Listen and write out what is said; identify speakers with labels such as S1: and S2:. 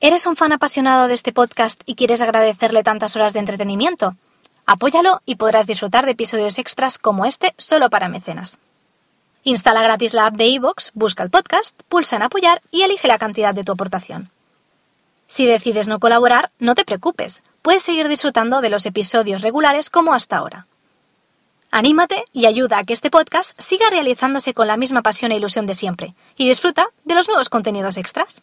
S1: ¿Eres un fan apasionado de este podcast y quieres agradecerle tantas horas de entretenimiento? Apóyalo y podrás disfrutar de episodios extras como este solo para mecenas. Instala gratis la app de iVoox, busca el podcast, pulsa en apoyar y elige la cantidad de tu aportación. Si decides no colaborar, no te preocupes, puedes seguir disfrutando de los episodios regulares como hasta ahora. Anímate y ayuda a que este podcast siga realizándose con la misma pasión e ilusión de siempre, y disfruta de los nuevos contenidos extras.